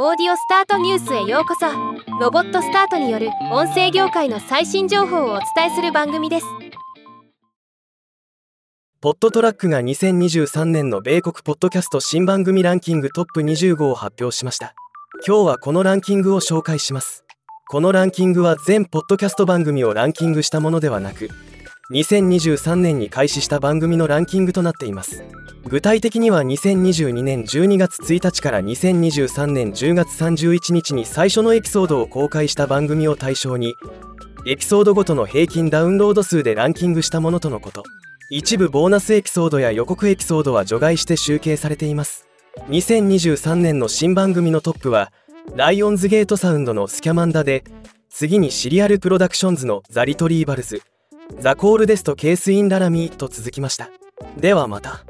オーディオスタートニュースへようこそ。ロボットスタートによる音声業界の最新情報をお伝えする番組です。ポットトラックが2023年の米国ポッドキャスト新番組ランキングトップ25を発表しました。今日はこのランキングを紹介します。このランキングは全ポッドキャスト番組をランキングしたものではなく2023年に開始した番組のランキングとなっています。具体的には2022年12月1日から2023年10月31日に最初のエピソードを公開した番組を対象にエピソードごとの平均ダウンロード数でランキングしたものとのこと。一部ボーナスエピソードや予告エピソードは除外して集計されています。2023年の新番組のトップはライオンズゲートサウンドのスキャマンダで次にシリアルプロダクションズのザ・リトリーバルズザ・コールデスト・ケース・イン・ララミーと続きました。ではまた。